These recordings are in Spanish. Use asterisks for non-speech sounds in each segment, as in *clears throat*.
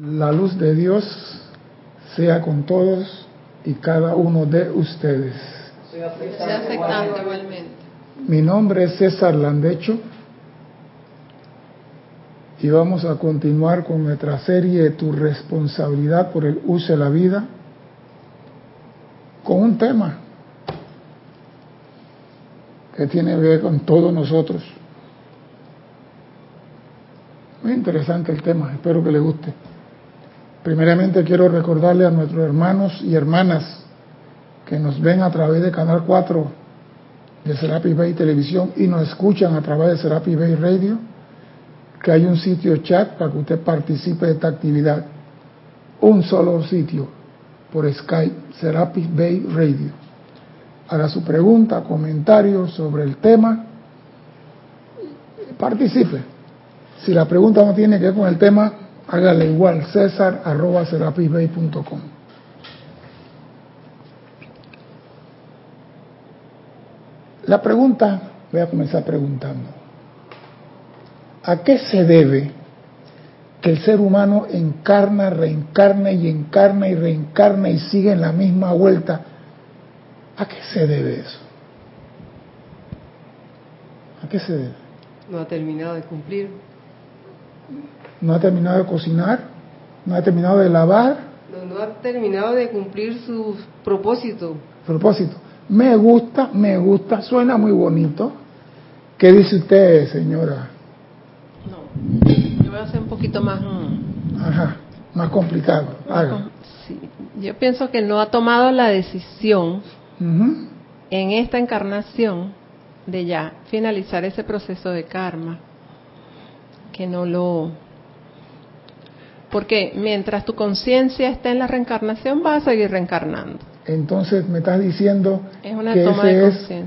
La luz de Dios sea con todos y cada uno de ustedes. Sea aceptando igualmente. Mi nombre es César Landecho y vamos a continuar con nuestra serie Tu responsabilidad por el uso de la vida con un tema que tiene que ver con todos nosotros. Muy interesante el tema, espero que le guste. Primeramente quiero recordarle a nuestros hermanos y hermanas que nos ven a través de Canal 4 de Serapi Bay Televisión y nos escuchan a través de Serapi Bay Radio, que hay un sitio chat para que usted participe de esta actividad. Un solo sitio por Skype, Serapi Bay Radio. Haga su pregunta, comentario sobre el tema, participe. Si la pregunta no tiene que ver con el tema, hágale igual, césar arroba serapisbay.com. La pregunta, voy a comenzar preguntando, ¿a qué se debe que el ser humano encarna, reencarna y encarna y reencarna y sigue en la misma vuelta? ¿A qué se debe eso? ¿A qué se debe? No ha terminado de cumplir. No ha terminado de cocinar, no ha terminado de lavar. No, no ha terminado de cumplir su propósito. Propósito. Me gusta, me gusta, suena muy bonito. ¿Qué dice usted, señora? No, yo voy a hacer un poquito más... mm, Ajá, más complicado. Haga. sí, yo pienso que no ha tomado la decisión en esta encarnación de ya finalizar ese proceso de karma. Que no lo... Porque mientras tu conciencia esté en la reencarnación, vas a seguir reencarnando. Entonces me estás diciendo Es una que toma ese de es,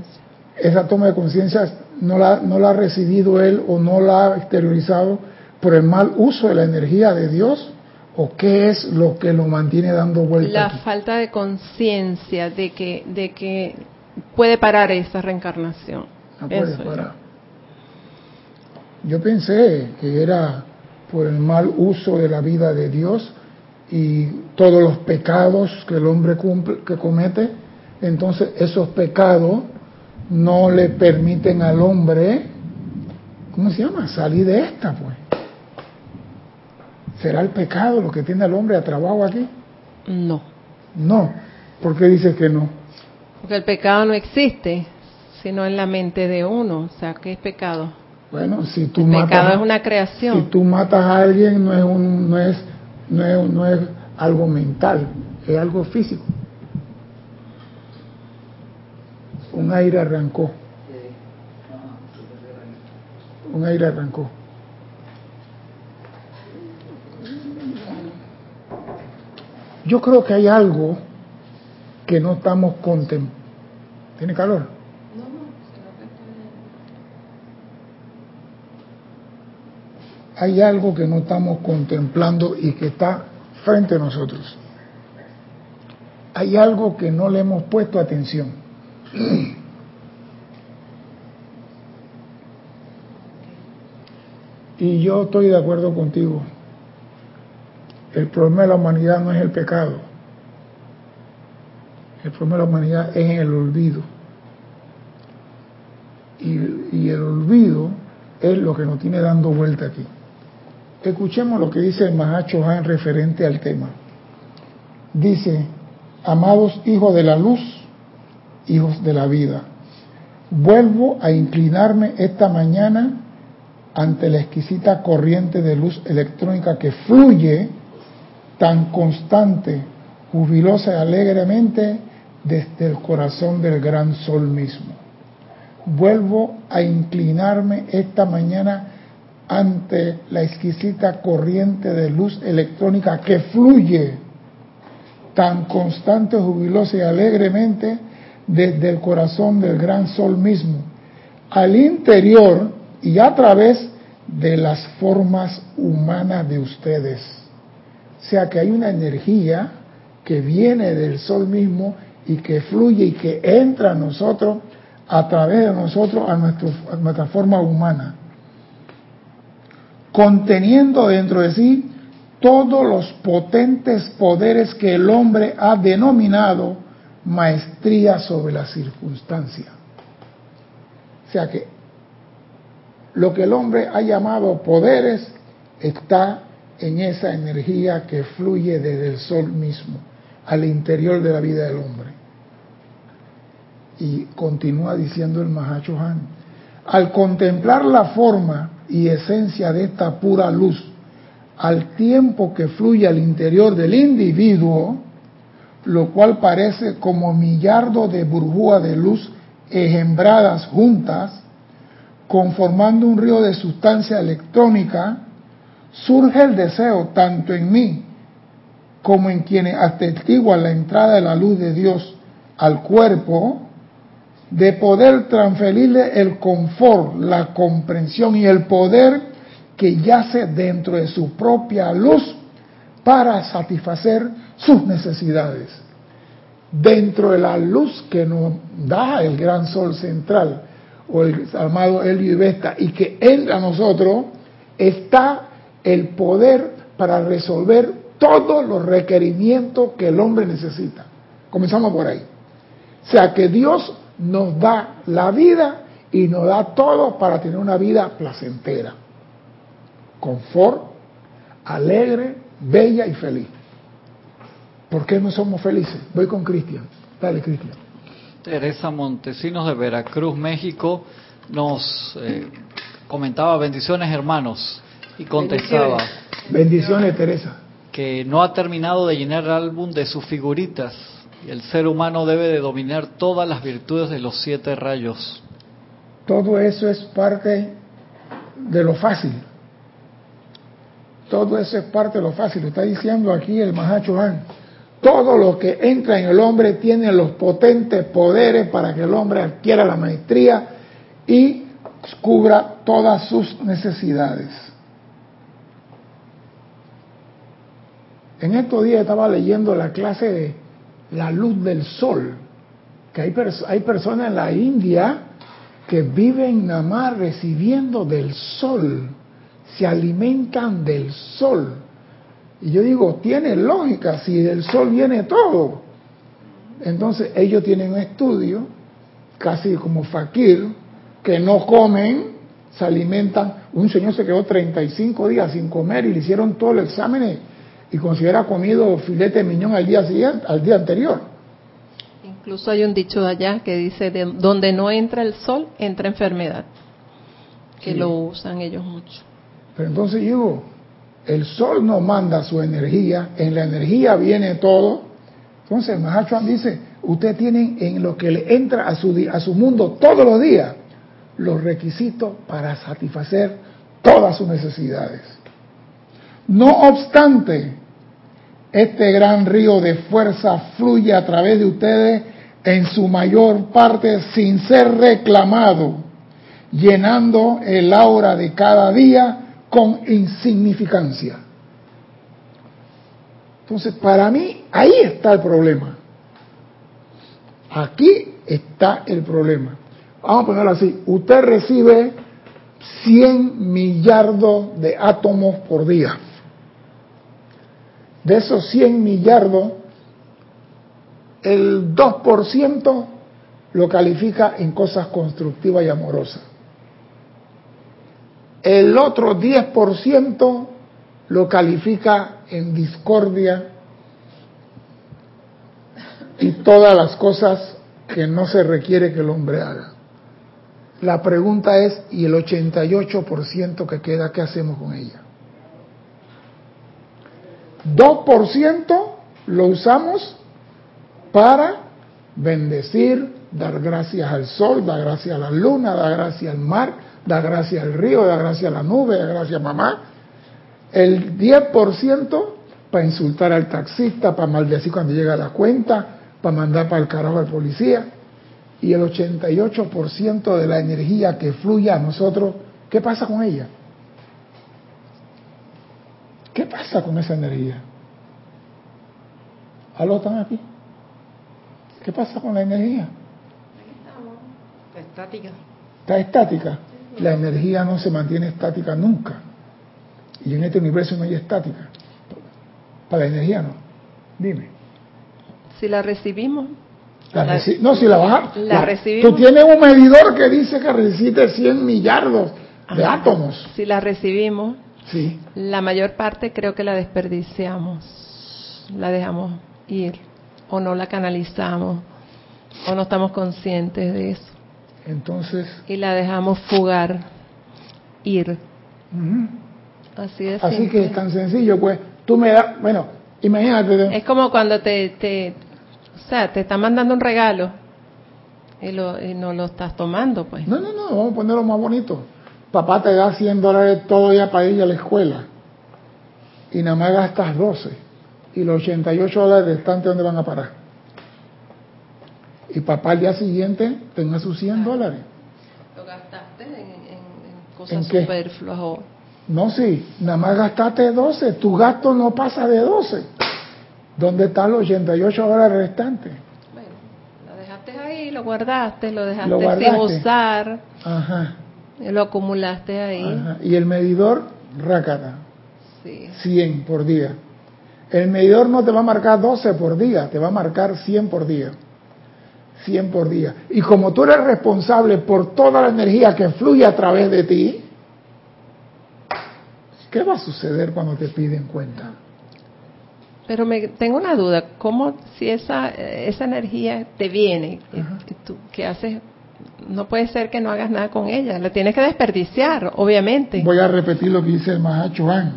esa toma de conciencia no la, no la ha recibido él o no la ha exteriorizado por el mal uso de la energía de Dios o qué es lo que lo mantiene dando vueltas. La aquí? falta de conciencia de que, de que puede parar esa reencarnación. No puede Eso parar. Yo pensé que era por el mal uso de la vida de Dios y todos los pecados que el hombre cumple, que comete, entonces esos pecados no le permiten al hombre, ¿cómo se llama? Salir de esta, pues. ¿Será el pecado lo que tiene al hombre a trabajo aquí? No, No. ¿Por qué dice que no? porque el pecado no existe, sino en la mente de uno. O sea, ¿qué es pecado? Bueno, si tú El matas es una Si tú matas a alguien no es un, no es no es, no es algo mental, es algo físico. Un aire arrancó. Un aire arrancó. Yo creo que hay algo que no estamos contemplando. ¿Tiene calor? Hay algo que no estamos contemplando y que está frente a nosotros. Hay algo que no le hemos puesto atención. Y yo estoy de acuerdo contigo. El problema de la humanidad no es el pecado. El problema de la humanidad es el olvido. Y, el olvido es lo que nos tiene dando vuelta aquí. Escuchemos lo que dice el Mahacho Han referente al tema. Dice, amados hijos de la luz, hijos de la vida, vuelvo a inclinarme esta mañana ante la exquisita corriente de luz electrónica que fluye tan constante, jubilosa y alegremente desde el corazón del gran sol mismo. Vuelvo a inclinarme esta mañana ante la exquisita corriente de luz electrónica que fluye tan constante, jubilosa y alegremente desde el corazón del gran sol mismo, al interior y a través de las formas humanas de ustedes. O sea que hay una energía que viene del sol mismo y que fluye y que entra a nosotros a través de nosotros a, a nuestra forma humana, conteniendo dentro de sí todos los potentes poderes que el hombre ha denominado maestría sobre la circunstancia. O sea que lo que el hombre ha llamado poderes está en esa energía que fluye desde el sol mismo, al interior de la vida del hombre. Y continúa diciendo el Mahacho Han, al contemplar la forma y esencia de esta pura luz, al tiempo que fluye al interior del individuo, lo cual parece como millardo de burbujas de luz ejembradas juntas, conformando un río de sustancia electrónica, surge el deseo tanto en mí como en quienes atestiguan la entrada de la luz de Dios al cuerpo, de poder transferirle el confort, la comprensión y el poder que yace dentro de su propia luz para satisfacer sus necesidades. Dentro de la luz que nos da el gran sol central, o el amado Helio y Vesta, y que entra a nosotros, está el poder para resolver todos los requerimientos que el hombre necesita. Comenzamos por ahí. O sea que Dios nos da la vida y nos da todo para tener una vida placentera, confort, alegre, bella y feliz. ¿Por qué no somos felices? Voy con Cristian. Dale, Cristian. Teresa Montesinos de Veracruz, México, nos eh, comentaba bendiciones hermanos y contestaba. Bendiciones, Teresa. Que no ha terminado de llenar el álbum de sus figuritas el ser humano debe de dominar todas las virtudes de los siete rayos. Todo eso es parte de lo fácil. Todo eso es parte de lo fácil. Lo está diciendo aquí el Mahacho Han. Todo lo que entra en el hombre tiene los potentes poderes para que el hombre adquiera la maestría y cubra todas sus necesidades. En estos días estaba leyendo la clase de la luz del sol, que hay, hay personas en la India que viven nada más recibiendo del sol, se alimentan del sol. Y yo digo, tiene lógica, si del sol viene todo. Entonces ellos tienen un estudio, casi como fakir, que no comen, se alimentan. Un señor se quedó 35 días sin comer y le hicieron todo el examen y considera comido filete de miñón al día siguiente, al día anterior. Incluso hay un dicho de allá que dice de donde no entra el sol entra enfermedad, que lo usan ellos mucho. Pero entonces digo, el sol no manda su energía, en la energía viene todo. Entonces Mahachuan dice, usted tienen en lo que le entra a su, a su mundo todos los días los requisitos para satisfacer todas sus necesidades. No obstante, este gran río de fuerza fluye a través de ustedes en su mayor parte sin ser reclamado, llenando el aura de cada día con insignificancia. Entonces, para mí, ahí está el problema. Aquí está el problema. Vamos a ponerlo así. Usted recibe 100 millardos de átomos por día. De esos 100 millardos, el 2% lo califica en cosas constructivas y amorosas. El otro 10% lo califica en discordia y todas las cosas que no se requiere que el hombre haga. La pregunta es, ¿y el 88% que queda, qué hacemos con ella? 2% lo usamos para bendecir, dar gracias al sol, dar gracias a la luna, dar gracias al mar, dar gracias al río, dar gracias a la nube, dar gracias a mamá. El 10% para insultar al taxista, para maldecir cuando llega la cuenta, para mandar para el carajo al policía. Y el 88% de la energía que fluye a nosotros, ¿qué pasa con ella? ¿Qué pasa con esa energía? ¿Aló están aquí? ¿Qué pasa con la energía? Está estática. Está estática. La energía no se mantiene estática nunca. Y en este universo no hay estática. Para la energía no. Dime. Si la recibimos. La La- reci- no, si la baja. la recibimos. Tú tienes un medidor que dice que resiste 100 millardos de Ajá. átomos. Si la recibimos, Sí. la mayor parte creo que la desperdiciamos, la dejamos ir, o no la canalizamos, o no estamos conscientes de eso, Entonces, y la dejamos fugar, ir. Así de así simple. que es tan sencillo, pues tú me das, bueno, imagínate, Es como cuando te, te, o sea, te están mandando un regalo y, lo, y no lo estás tomando, pues. no, no, no, vamos a ponerlo más bonito. Papá te da 100 dólares todo día para ir a la escuela y nada más gastas 12 y los 88 dólares restantes ¿dónde van a parar? Y papá al día siguiente tenga sus 100 dólares. Lo gastaste en, en- en ¿En cosas qué? superfluas o... No, sí, nada más gastaste 12, tu gasto no pasa de 12. ¿Dónde están los 88 dólares restantes? Bueno, lo dejaste ahí, lo guardaste, lo dejaste Lo sin usar, Ajá, lo acumulaste ahí. ajá. Y el medidor, rácata, Sí. 100 por día. El medidor no te va a marcar 12 por día, te va a marcar 100 por día. 100 por día. Y como tú eres responsable por toda la energía que fluye a través de ti, ¿qué va a suceder cuando te piden cuenta? Pero me tengo una duda, ¿cómo si esa esa energía te viene y tú qué haces? No puede ser que no hagas nada con ella, la tienes que desperdiciar, obviamente. Voy a repetir lo que dice el Mahacho Han.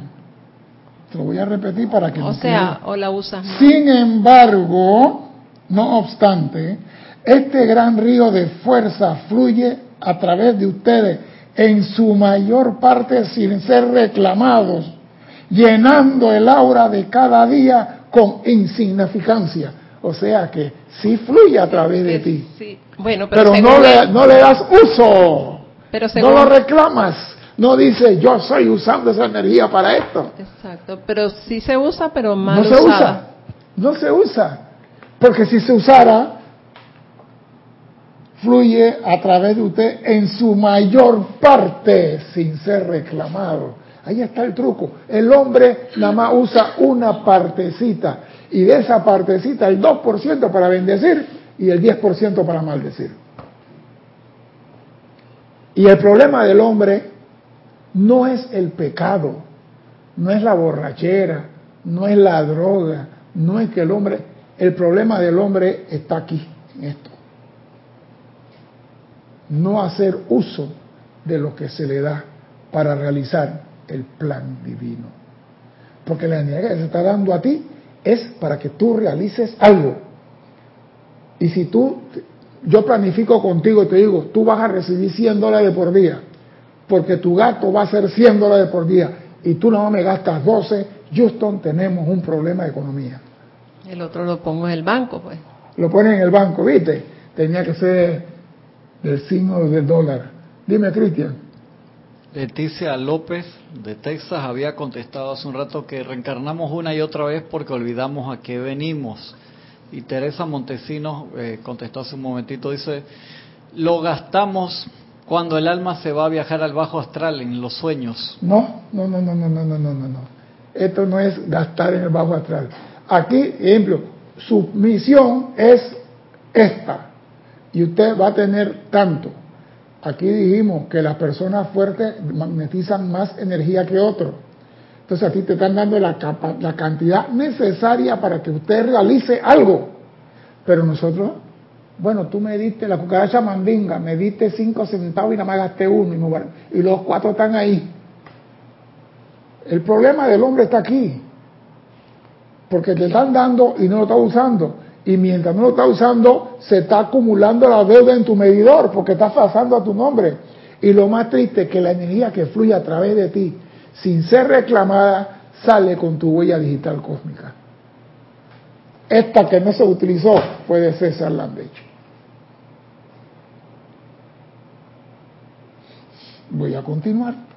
Te lo voy a repetir para que o sea, o la usas más. Sin embargo, no obstante, este gran río de fuerza fluye a través de ustedes en su mayor parte sin ser reclamados, llenando el aura de cada día con insignificancia. O sea que sí fluye a través de ti, sí. Bueno, pero, pero no le, no le das uso. pero No lo reclamas. No dice yo estoy usando esa energía para esto. Exacto, pero sí se usa, pero mal No se usa. No se usa. Porque si se usara, fluye a través de usted en su mayor parte sin ser reclamado. Ahí está el truco. El hombre nada más usa una partecita. Y de esa partecita el 2% para bendecir y el 10% para maldecir. Y el problema del hombre no es el pecado, no es la borrachera, no es la droga, no es que el hombre, el problema del hombre está aquí, en esto. No hacer uso de lo que se le da para realizar el plan divino. Porque la energía que se está dando a ti es para que tú realices algo. Y si tú, yo planifico contigo y te digo, tú vas a recibir 100 dólares por día, porque tu gasto va a ser 100 dólares por día, y tú no me gastas 12, Houston, tenemos un problema de economía. El otro lo pongo en el banco, pues. Lo ponen en el banco, ¿viste? Tenía que ser del signo del dólar. Dime, Cristian. Leticia López de Texas había contestado hace un rato que reencarnamos una y otra vez porque olvidamos a qué venimos. Y Teresa Montesinos eh, contestó hace un momentito, dice, lo gastamos cuando el alma se va a viajar al bajo astral en los sueños. No, no, no, no, no, no, no, no, no. Esto no es gastar en el bajo astral. Aquí, ejemplo, su misión es esta. Y usted va a tener tanto. Aquí dijimos que las personas fuertes magnetizan más energía que otros. Entonces a ti te están dando la, cantidad necesaria para que usted realice algo. Pero nosotros, bueno, tú me diste la cucaracha mandinga, me diste cinco centavos y nada más gasté uno y, guardé- y los cuatro están ahí. El problema del hombre está aquí. Porque te están dando y no lo estás usando. Y mientras no lo estás usando, se está acumulando la deuda en tu medidor porque estás pasando a tu nombre. Y lo más triste es que la energía que fluye a través de ti, sin ser reclamada, sale con tu huella digital cósmica. Esta que no se utilizó fue de César Landecho. Voy a continuar.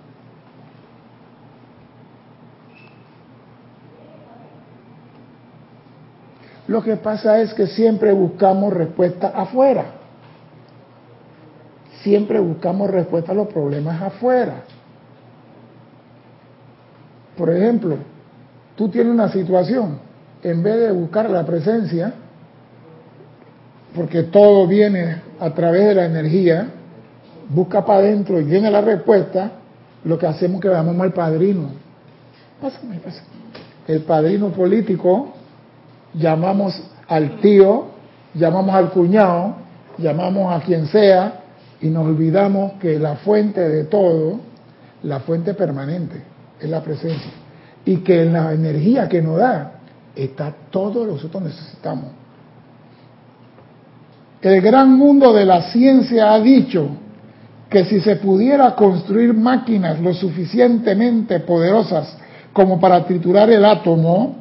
Lo que pasa es que siempre buscamos respuesta afuera. Siempre buscamos respuesta a los problemas afuera. Por ejemplo, tú tienes una situación, en vez de buscar la presencia, porque todo viene a través de la energía, busca para adentro y viene la respuesta, lo que hacemos es que vamos al padrino. Pásame, pásame. El padrino político, llamamos al tío, llamamos al cuñado, llamamos a quien sea y nos olvidamos que la fuente de todo, la fuente permanente, es la presencia. Y que en la energía que nos da está todo lo que nosotros necesitamos. El gran mundo de la ciencia ha dicho que si se pudiera construir máquinas lo suficientemente poderosas como para triturar el átomo,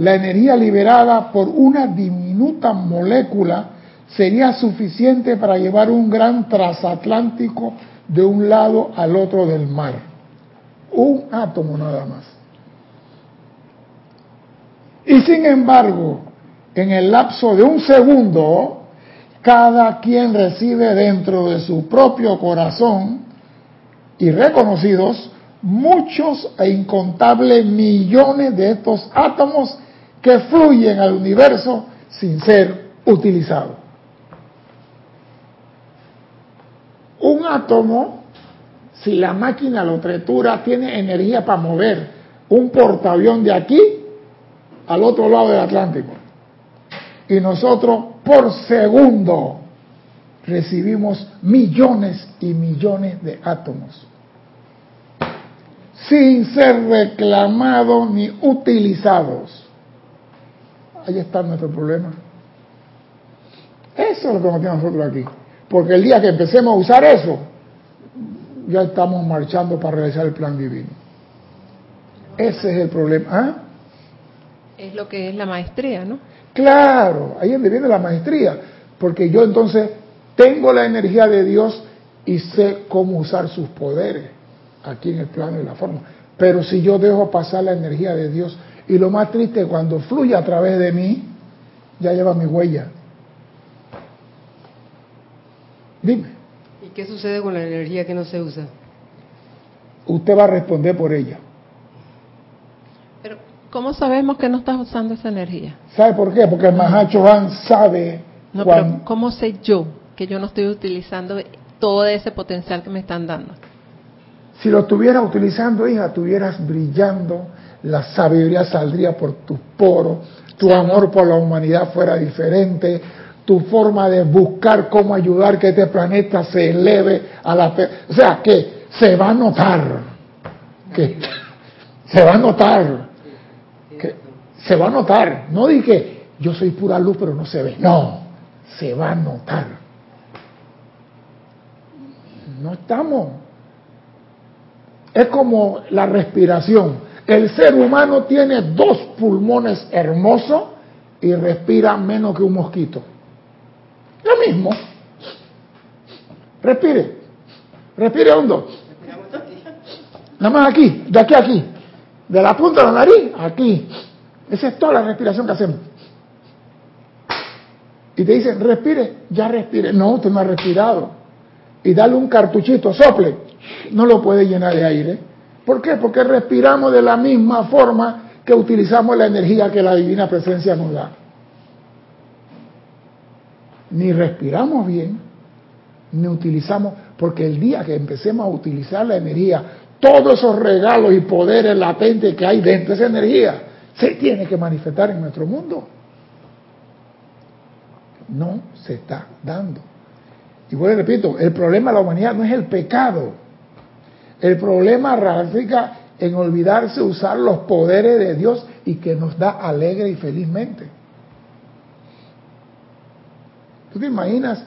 la energía liberada por una diminuta molécula sería suficiente para llevar un gran transatlántico de un lado al otro del mar. Un átomo nada más. Y sin embargo, en el lapso de un segundo, cada quien recibe dentro de su propio corazón y reconocidos muchos e incontables millones de estos átomos que fluyen al universo sin ser utilizados. Un átomo, si la máquina lo tretura, tiene energía para mover un portaavión de aquí al otro lado del Atlántico. Y nosotros por segundo recibimos millones y millones de átomos sin ser reclamados ni utilizados. Ahí está nuestro problema. Eso es lo que nos tiene nosotros aquí. Porque el día que empecemos a usar eso, ya estamos marchando para realizar el plan divino. Ese es el problema. ¿Ah? Es lo que es la maestría, ¿no? Claro, ahí es donde viene la maestría. Porque yo entonces tengo la energía de Dios y sé cómo usar sus poderes aquí en el plano y la forma. Pero si yo dejo pasar la energía de Dios, y lo más triste, cuando fluye a través de mí, ya lleva mi huella. Dime. ¿Y qué sucede con la energía que no se usa? Usted va a responder por ella. Pero, ¿cómo sabemos que no estás usando esa energía? ¿Sabe por qué? Porque el Mahacho Han sabe. No, pero ¿cómo sé yo que yo no estoy utilizando todo ese potencial que me están dando? Si lo estuvieras utilizando, hija, estuvieras brillando, la sabiduría saldría por tus poros, tu amor por la humanidad fuera diferente, tu forma de buscar cómo ayudar que este planeta se eleve a la... O sea, que se va a notar, que se va a notar, que se va a notar. No dije, yo soy pura luz pero no se ve. No, se va a notar. No estamos. Es como la respiración. El ser humano tiene dos pulmones hermosos y respira menos que un mosquito. Lo mismo. Respire. Respire hondo. Nada más aquí, de aquí a aquí. De la punta de la nariz, aquí. Esa es toda la respiración que hacemos. Y te dicen, respire, ya respire. No, usted no ha respirado. Y dale un cartuchito, sople. No lo puede llenar de aire. ¿Por qué? Porque respiramos de la misma forma que utilizamos la energía que la divina presencia nos da ni respiramos bien, ni utilizamos, porque el día que empecemos a utilizar la energía, todos esos regalos y poderes latentes que hay dentro de esa energía, se tiene que manifestar en nuestro mundo. No se está dando. Y bueno, repito, el problema de la humanidad no es el pecado. El problema radica en olvidarse usar los poderes de Dios y que nos da alegre y felizmente. ¿Tú te imaginas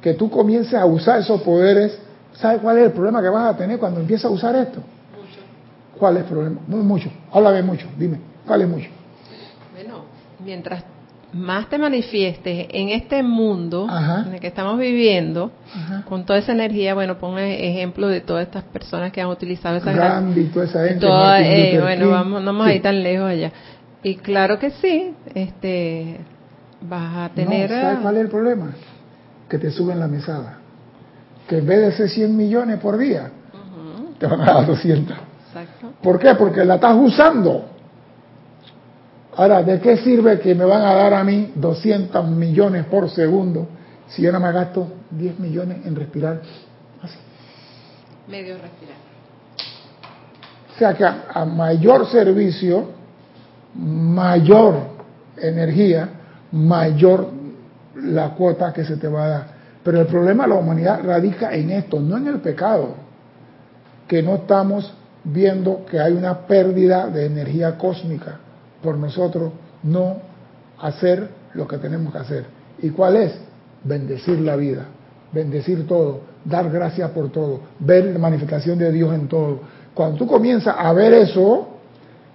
que tú comiences a usar esos poderes? ¿Sabes cuál es el problema que vas a tener cuando empieces a usar esto? Mucho. ¿Cuál es el problema? Muy mucho. Háblame mucho. Dime, ¿cuál es mucho? Bueno, mientras más te manifiestes en este mundo en el que estamos viviendo, con toda esa energía, bueno, pon ejemplo de todas estas personas que han utilizado esa Gandhi, toda esa gente. Eh, bueno, vamos, no vamos a ir tan lejos allá. Y claro que sí, este vas a tener... ¿Sabes cuál es el problema? Que te suben la mesada. Que en vez de ser 100 millones por día, te van a dar 200. Exacto. ¿Por qué? Porque la estás usando. Ahora, ¿de qué sirve que me van a dar a mí 200 millones por segundo si yo no me gasto 10 millones en respirar? Así. Medio respirar. O sea que a, a mayor servicio, mayor energía, mayor la cuota que se te va a dar. Pero el problema de la humanidad radica en esto, no en el pecado, que no estamos viendo que hay una pérdida de energía cósmica por nosotros no hacer lo que tenemos que hacer. ¿Y cuál es? Bendecir la vida, bendecir todo, dar gracias por todo, ver la manifestación de Dios en todo. Cuando tú comienzas a ver eso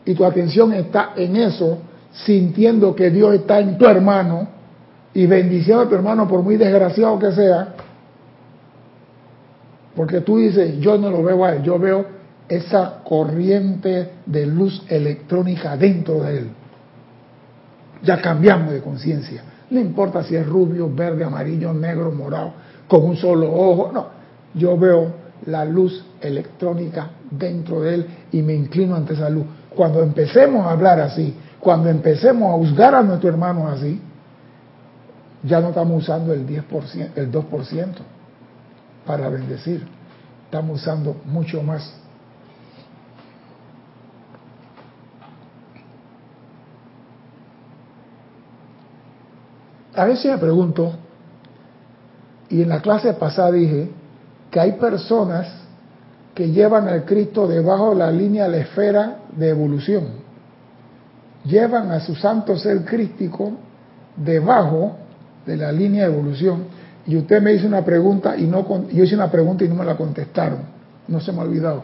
y tu atención está en eso, sintiendo que Dios está en tu hermano y bendiciendo a tu hermano por muy desgraciado que sea, porque tú dices, yo no lo veo a él, yo veo esa corriente de luz electrónica dentro de él. Ya cambiamos de conciencia. No importa si es rubio, verde, amarillo, negro, morado, con un solo ojo. No, yo veo la luz electrónica dentro de él y me inclino ante esa luz. Cuando empecemos a hablar así, cuando empecemos a juzgar a nuestro hermano así, ya no estamos usando el 10%, el 2% para bendecir. Estamos usando mucho más a veces me pregunto, y en la clase pasada dije, que hay personas que llevan al Cristo debajo de la línea de la esfera de evolución. Llevan a su santo ser crístico debajo de la línea de evolución. Y usted me hizo una pregunta y no yo hice una pregunta y no me la contestaron. No se me ha olvidado.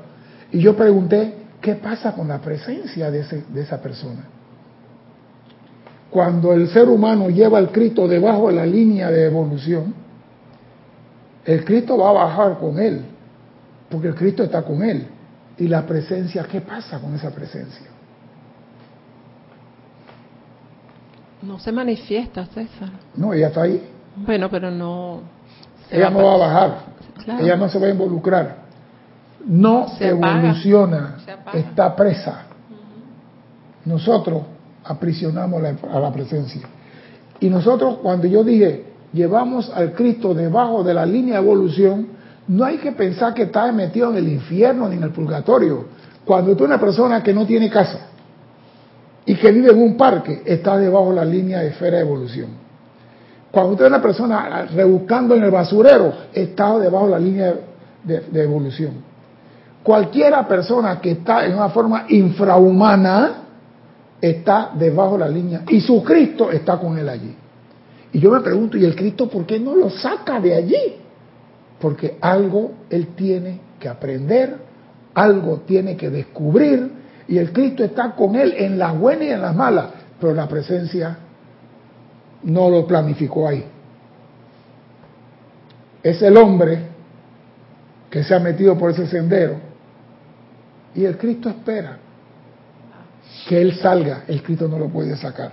Y yo pregunté, ¿qué pasa con la presencia de, de esa persona? Cuando el ser humano lleva al Cristo debajo de la línea de evolución, el Cristo va a bajar con él, porque el Cristo está con él. Y la presencia, ¿qué pasa con esa presencia? No se manifiesta, César. No, ella está ahí. Bueno, pero no. Ella no va a bajar. Ella no se va a involucrar. No evoluciona. Está presa. Nosotros aprisionamos a la presencia. Y nosotros, cuando yo dije, llevamos al Cristo debajo de la línea de evolución, no hay que pensar que está metido en el infierno ni en el purgatorio. Cuando tú una persona que no tiene casa y que vive en un parque, está debajo de la línea de esfera de evolución. Cuando usted es una persona rebuscando en el basurero, está debajo de la línea de, de evolución. Cualquiera persona que está en una forma infrahumana, está debajo de la línea y su Cristo está con él allí. Y yo me pregunto, ¿y el Cristo por qué no lo saca de allí? Porque algo él tiene que aprender, algo tiene que descubrir, y el Cristo está con él en las buenas y en las malas, pero la presencia no lo planificó ahí. Es el hombre que se ha metido por ese sendero y el Cristo espera que él salga, el Cristo no lo puede sacar.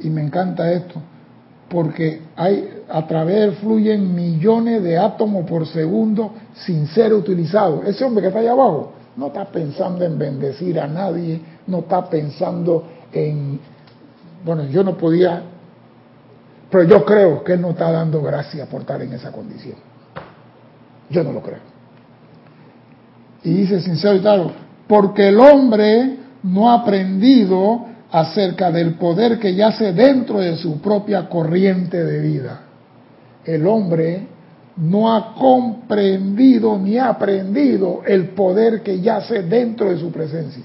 Y me encanta esto, porque hay, a través fluyen millones de átomos por segundo sin ser utilizados. Ese hombre que está allá abajo no está pensando en bendecir a nadie, no está pensando en, bueno, yo no podía, pero yo creo que él no está dando gracias por estar en esa condición. Yo no lo creo. Y dice sincero y claro, porque el hombre no ha aprendido acerca del poder que yace dentro de su propia corriente de vida. El hombre no ha comprendido ni ha aprendido el poder que yace dentro de su presencia.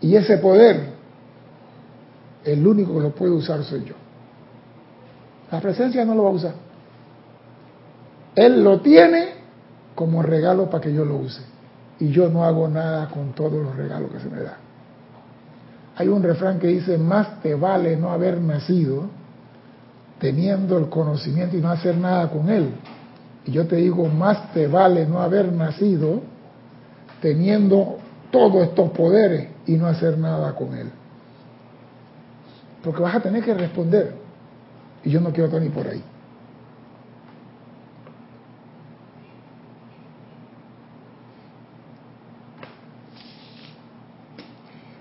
Y ese poder, el único que lo puede usar soy yo. La presencia no lo va a usar. Él lo tiene como regalo para que yo lo use. Y yo no hago nada con todos los regalos que se me da. Hay un refrán que dice, más te vale no haber nacido teniendo el conocimiento y no hacer nada con él. Y yo te digo, más te vale no haber nacido teniendo todos estos poderes y no hacer nada con él. Porque vas a tener que responder. Y yo no quiero estar ni por ahí.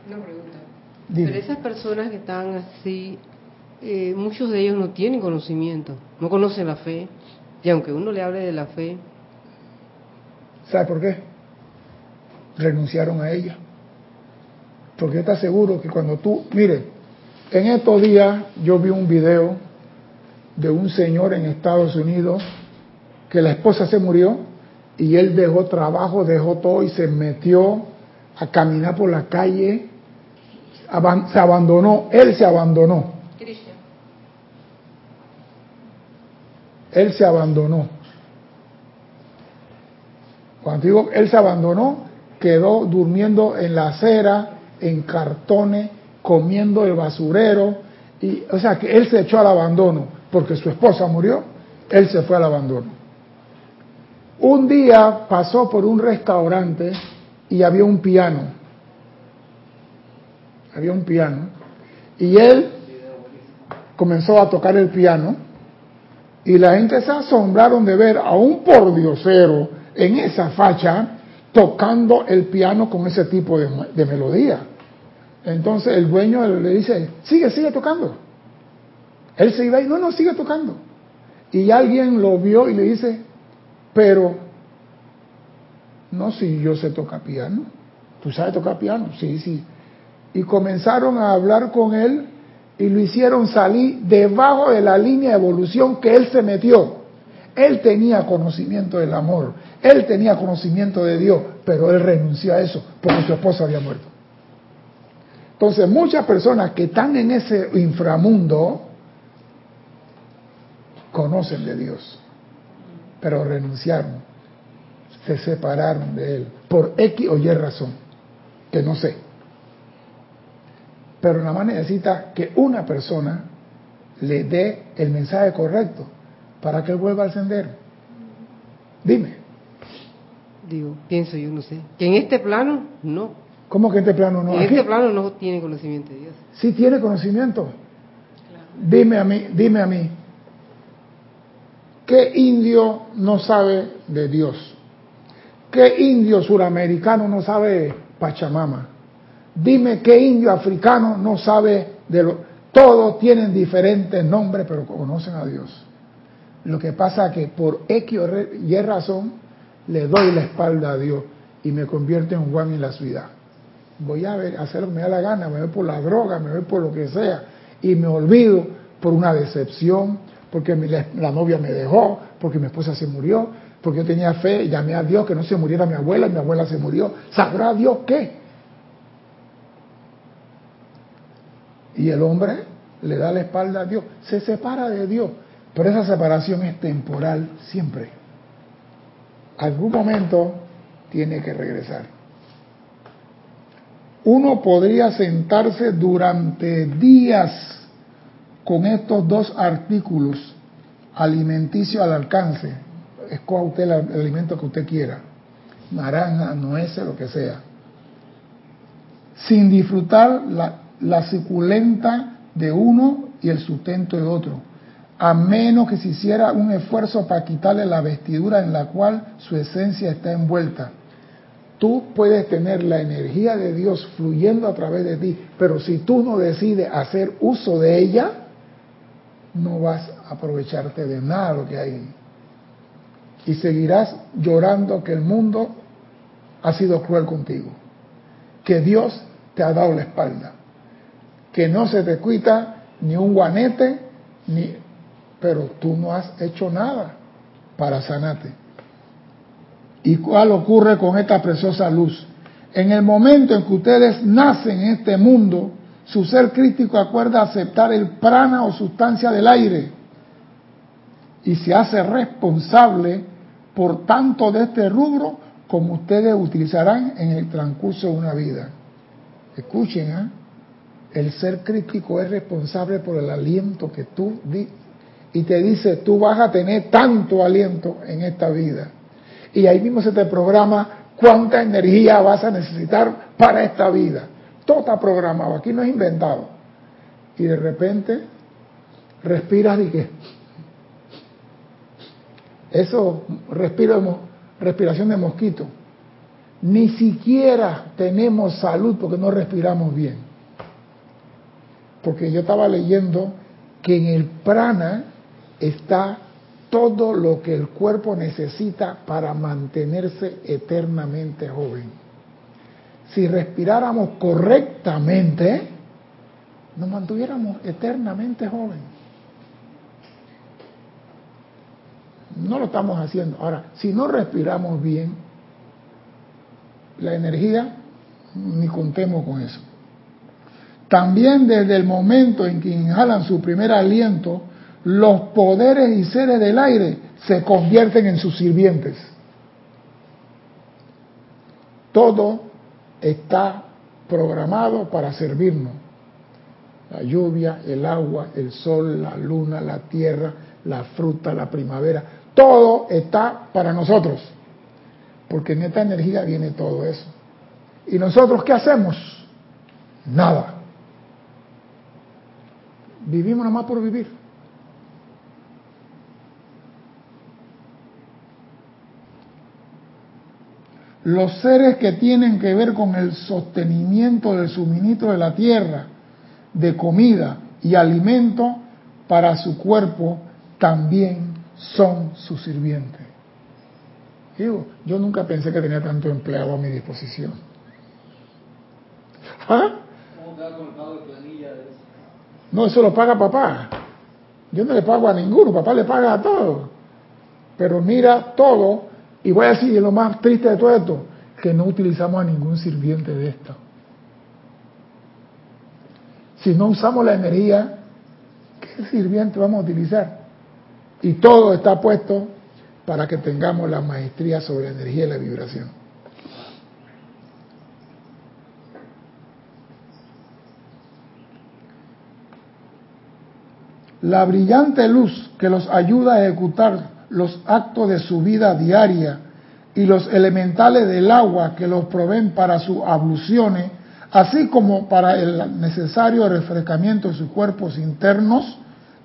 Una pregunta. Dime. Pero esas personas que están así, eh, muchos de ellos no tienen conocimiento, no conocen la fe. Y aunque uno le hable de la fe, ¿Sabe por qué? Renunciaron a ella. Porque está seguro que cuando tú, mire, en estos días yo vi un video de un señor en Estados Unidos que la esposa se murió y él dejó trabajo, dejó todo y se metió a caminar por la calle, aban- se abandonó, él se abandonó, él se abandonó. Cuando digo él se abandonó, quedó durmiendo en la acera, en cartones, comiendo el basurero, y, o sea que él se echó al abandono, porque su esposa murió, él se fue al abandono. Un día pasó por un restaurante y había un piano, había un piano, y él comenzó a tocar el piano, y la gente se asombraron de ver a un pordiosero en esa facha tocando el piano con ese tipo de, de melodía. Entonces el dueño le dice, sigue, sigue tocando. Él se iba y no, no, sigue tocando. Y alguien lo vio y le dice, pero, no, si yo sé tocar piano. ¿Tú sabes tocar piano? Sí, sí. Y comenzaron a hablar con él y lo hicieron salir debajo de la línea de evolución que él se metió. Él tenía conocimiento del amor, él tenía conocimiento de Dios, pero él renunció a eso porque su esposa había muerto. Entonces, muchas personas que están en ese inframundo conocen de Dios, pero renunciaron, se separaron de Él por X o Y razón, que no sé. Pero nada más necesita que una persona le dé el mensaje correcto para que él vuelva al sendero. Dime, digo, pienso yo, no sé, que en este plano no. ¿cómo que este plano no? en Aquí este plano no tiene conocimiento de Dios. sí tiene conocimiento. Dime a mí, dime a mí, ¿qué indio no sabe de Dios? ¿Qué indio suramericano no sabe de Pachamama? Dime qué indio africano no sabe de lo... Todos tienen diferentes nombres, pero conocen a Dios. Lo que pasa es que por X Y razón le doy la espalda a Dios y me convierto en Juan en la ciudad. Voy a ver, hacer lo que me da la gana, me voy por la droga, me voy por lo que sea, y me olvido por una decepción, porque la, novia me dejó, porque mi esposa se murió, porque yo tenía fe, llamé a Dios que no se muriera mi abuela, y mi abuela se murió. ¿Sabrá Dios qué? Y el hombre le da la espalda a Dios, se separa de Dios, pero esa separación es temporal siempre. Algún momento tiene que regresar. Uno podría sentarse durante días con estos dos artículos alimenticios al alcance. Escoja usted el alimento que usted quiera, naranja, nueces, lo que sea, sin disfrutar la, la suculenta de uno y el sustento de otro, a menos que se hiciera un esfuerzo para quitarle la vestidura en la cual su esencia está envuelta. Tú puedes tener la energía de Dios fluyendo a través de ti, pero si tú no decides hacer uso de ella, no vas a aprovecharte de nada lo que hay. Y seguirás llorando que el mundo ha sido cruel contigo, que Dios te ha dado la espalda, que no se te quita ni un guanete, ni, pero tú no has hecho nada para sanarte. ¿Y cuál ocurre con esta preciosa luz? En el momento en que ustedes nacen en este mundo, su ser crítico acuerda aceptar el prana o sustancia del aire y se hace responsable por tanto de este rubro como ustedes utilizarán en el transcurso de una vida. Escuchen, ¿eh? El ser crítico es responsable por el aliento que tú di y te dice, tú vas a tener tanto aliento en esta vida. Y ahí mismo se te programa cuánta energía vas a necesitar para esta vida. Todo está programado, aquí no es inventado. Y de repente respiras y que eso respiro respiración de mosquito. ni siquiera tenemos salud porque no respiramos bien. Porque yo estaba leyendo que en el prana está todo lo que el cuerpo necesita para mantenerse eternamente joven. Si respiráramos correctamente, nos mantuviéramos eternamente joven. No lo estamos haciendo. Ahora, si no respiramos bien, la energía, ni contemos con eso. También desde el momento en que inhalan su primer aliento, los poderes y seres del aire se convierten en sus sirvientes. Todo está programado para servirnos. La lluvia, el agua, el sol, la luna, la tierra, la fruta, la primavera, todo está para nosotros. Porque en esta energía viene todo eso. ¿Y nosotros qué hacemos? Nada. Vivimos nomás por vivir. Los seres que tienen que ver con el sostenimiento del suministro de la tierra, de comida y alimento para su cuerpo, también son sus sirvientes. Digo, yo nunca pensé que tenía tanto empleado a mi disposición. ¿Ah? No, eso lo paga papá. Yo no le pago a ninguno, papá le paga a todos. Pero mira todo, y voy a decir lo más triste de todo esto, que no utilizamos a ningún sirviente de esto. Si no usamos la energía, ¿qué sirviente vamos a utilizar? Y todo está puesto para que tengamos la maestría sobre la energía y la vibración. La brillante luz que los ayuda a ejecutar los actos de su vida diaria y los elementales del agua que los proveen para sus abluciones, así como para el necesario refrescamiento de sus cuerpos internos,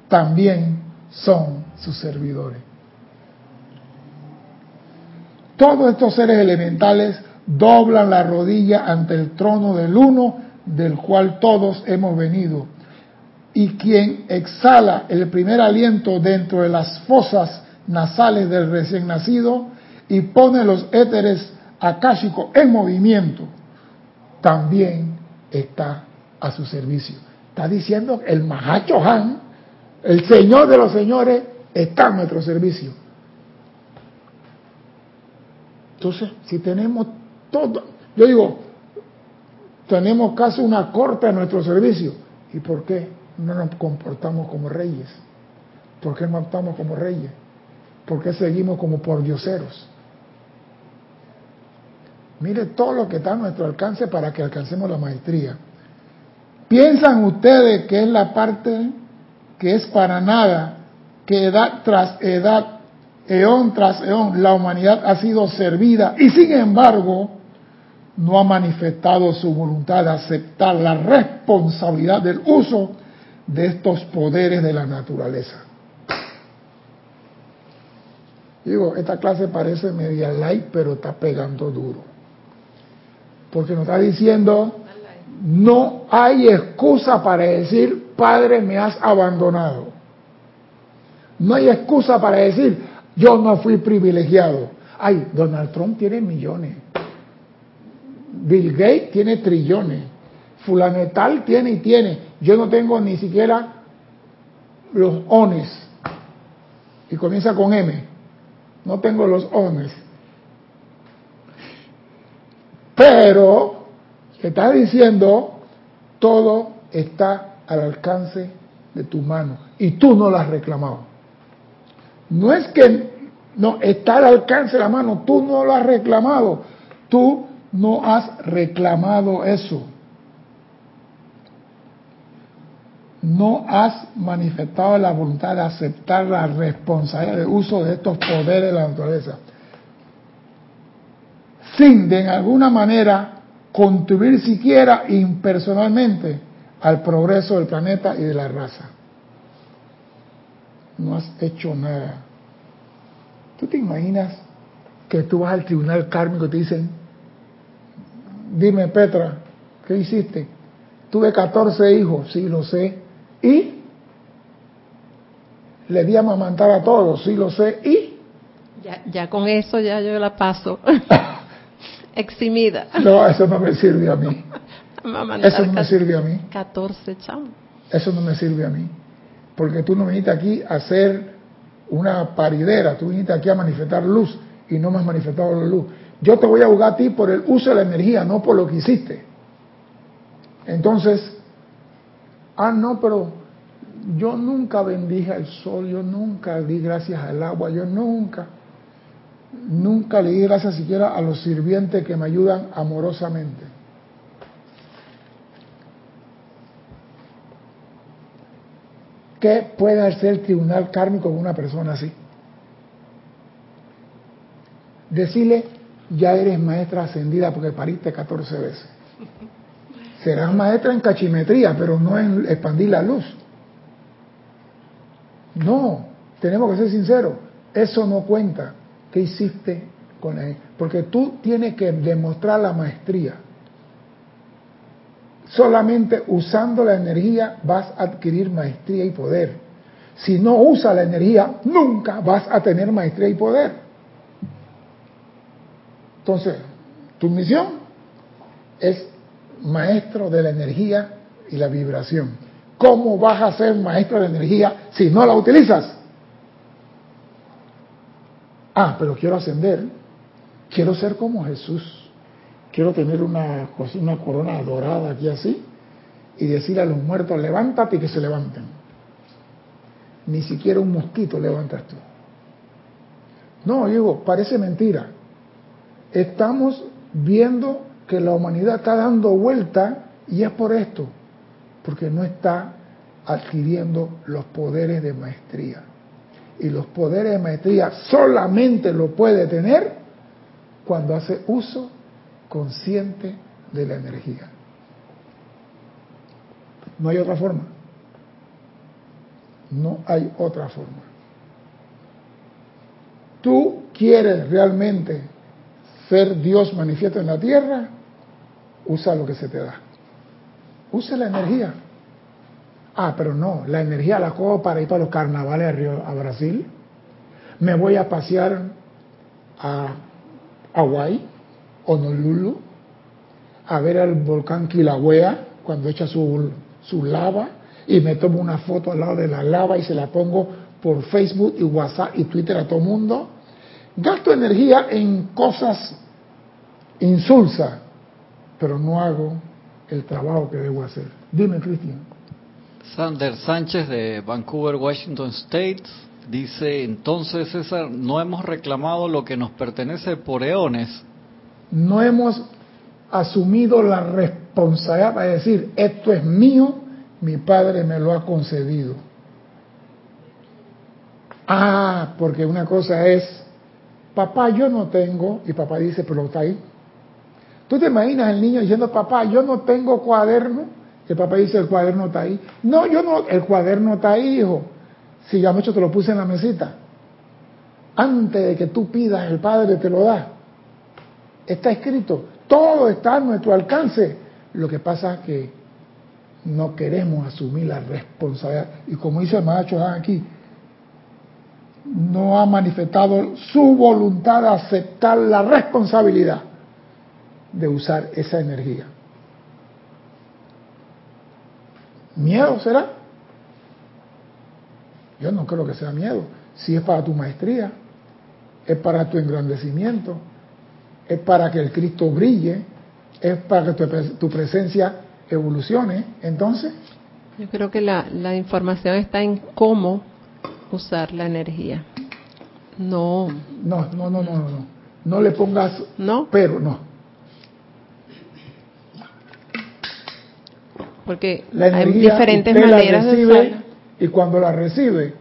también son sus servidores. Todos estos seres elementales doblan la rodilla ante el trono del uno del cual todos hemos venido y quien exhala el primer aliento dentro de las fosas nasales del recién nacido y pone los éteres akáshicos en movimiento, también está a su servicio. Está diciendo el Mahacho Han, el Señor de los señores, está a nuestro servicio. Entonces, si tenemos todo, yo digo, tenemos casi una corte a nuestro servicio. ¿Y por qué? No nos comportamos como reyes? ¿Por qué no actuamos como reyes? ¿Por qué seguimos como pordioseros? Mire todo lo que está a nuestro alcance para que alcancemos la maestría. ¿Piensan ustedes que es la parte que es para nada, que edad tras edad, eón tras eón, la humanidad ha sido servida y sin embargo no ha manifestado su voluntad de aceptar la responsabilidad del uso de estos poderes de la naturaleza. Digo, esta clase parece media light, pero está pegando duro. Porque nos está diciendo, no hay excusa para decir, Padre, me has abandonado. No hay excusa para decir, yo no fui privilegiado. Ay, Donald Trump tiene millones. Bill Gates tiene trillones. Fulanetal tiene y tiene. Yo no tengo ni siquiera los ones. Y comienza con M. No tengo los ones. Pero está diciendo, todo está al alcance de tu mano. Y tú no lo has reclamado. No es que no está al alcance de la mano, tú no lo has reclamado. Tú no has reclamado eso. No has manifestado la voluntad de aceptar la responsabilidad de uso de estos poderes de la naturaleza, sin de alguna manera contribuir siquiera impersonalmente al progreso del planeta y de la raza. No has hecho nada. ¿Tú te imaginas que tú vas al tribunal kármico y te dicen, Dime, Petra, ¿qué hiciste? Tuve 14 hijos, sí lo sé. ¿Y? Le di a amamantar a todos, sí lo sé. ¿Y? Ya, ya con eso ya yo la paso. *laughs* Eximida. No, eso no me sirve a mí. Amamantar Eso no me sirve a mí. 14 chamos. Eso no me sirve a mí. Porque tú no viniste aquí a hacer una paridera, tú viniste aquí a manifestar luz y no me has manifestado la luz. Yo te voy a jugar a ti por el uso de la energía, no por lo que hiciste. Entonces, ah, no, pero yo nunca bendije al sol, yo nunca di gracias al agua, yo nunca, nunca le di gracias siquiera a los sirvientes que me ayudan amorosamente. ¿Qué puede hacer el tribunal kármico con una persona así? Decirle, ya eres maestra ascendida porque pariste 14 veces. Serás maestra en cachimetría, pero no en expandir la luz. No, tenemos que ser sinceros. Eso no cuenta. ¿Qué hiciste con él? Porque tú tienes que demostrar la maestría. Solamente usando la energía vas a adquirir maestría y poder. Si no usas la energía, nunca vas a tener maestría y poder. Entonces, tu misión es maestro de la energía y la vibración. ¿Cómo vas a ser maestro de la energía si no la utilizas? Ah, pero quiero ascender. Quiero ser como Jesús. Quiero tener una, una corona dorada aquí así y decirle a los muertos, levántate y que se levanten. Ni siquiera un mosquito levantas tú. No, digo, parece mentira. Estamos viendo que la humanidad está dando vuelta y es por esto, porque no está adquiriendo los poderes de maestría. Y los poderes de maestría solamente lo puede tener cuando hace uso consciente de la energía. No hay otra forma. No hay otra forma. Tú quieres realmente ser Dios manifiesto en la tierra, usa lo que se te da. Usa la energía. Ah, pero no, la energía la cojo para ir para los carnavales a, Brasil. Me voy a pasear a Hawái, Honolulu, a ver al volcán Kilauea cuando echa su, su lava y me tomo una foto al lado de la lava y se la pongo por Facebook y WhatsApp y Twitter a todo mundo. Gasto energía en cosas insulsas, pero no hago el trabajo que debo hacer. Dime, Cristian. Sander Sánchez de Vancouver, Washington State, dice, entonces César, no hemos reclamado lo que nos pertenece por eones. No hemos asumido la responsabilidad para decir, esto es mío, mi padre me lo ha concedido. Ah, porque una cosa es, papá, yo no tengo, y papá dice, pero está ahí. ¿Tú te imaginas el niño diciendo, papá, yo no tengo cuaderno? El papá dice, el cuaderno está ahí. No, yo no, el cuaderno está ahí, hijo. Si ya mucho te lo puse en la mesita. Antes de que tú pidas, el Padre te lo da. Está escrito. Todo está a nuestro alcance. Lo que pasa es que no queremos asumir la responsabilidad. Y como dice el maestro aquí, no ha manifestado su voluntad de aceptar la responsabilidad de usar esa energía. ¿Miedo será? Yo no creo que sea miedo. Si es para tu maestría, es para tu engrandecimiento, es para que el Cristo brille, es para que tu, tu presencia evolucione. Entonces, Yo creo que la, la información está en cómo usar la energía. No, no, no, no, no, no, no. No le pongas ¿no? pero, no. Porque La hay diferentes usted la maneras de usarla. y cuando la recibe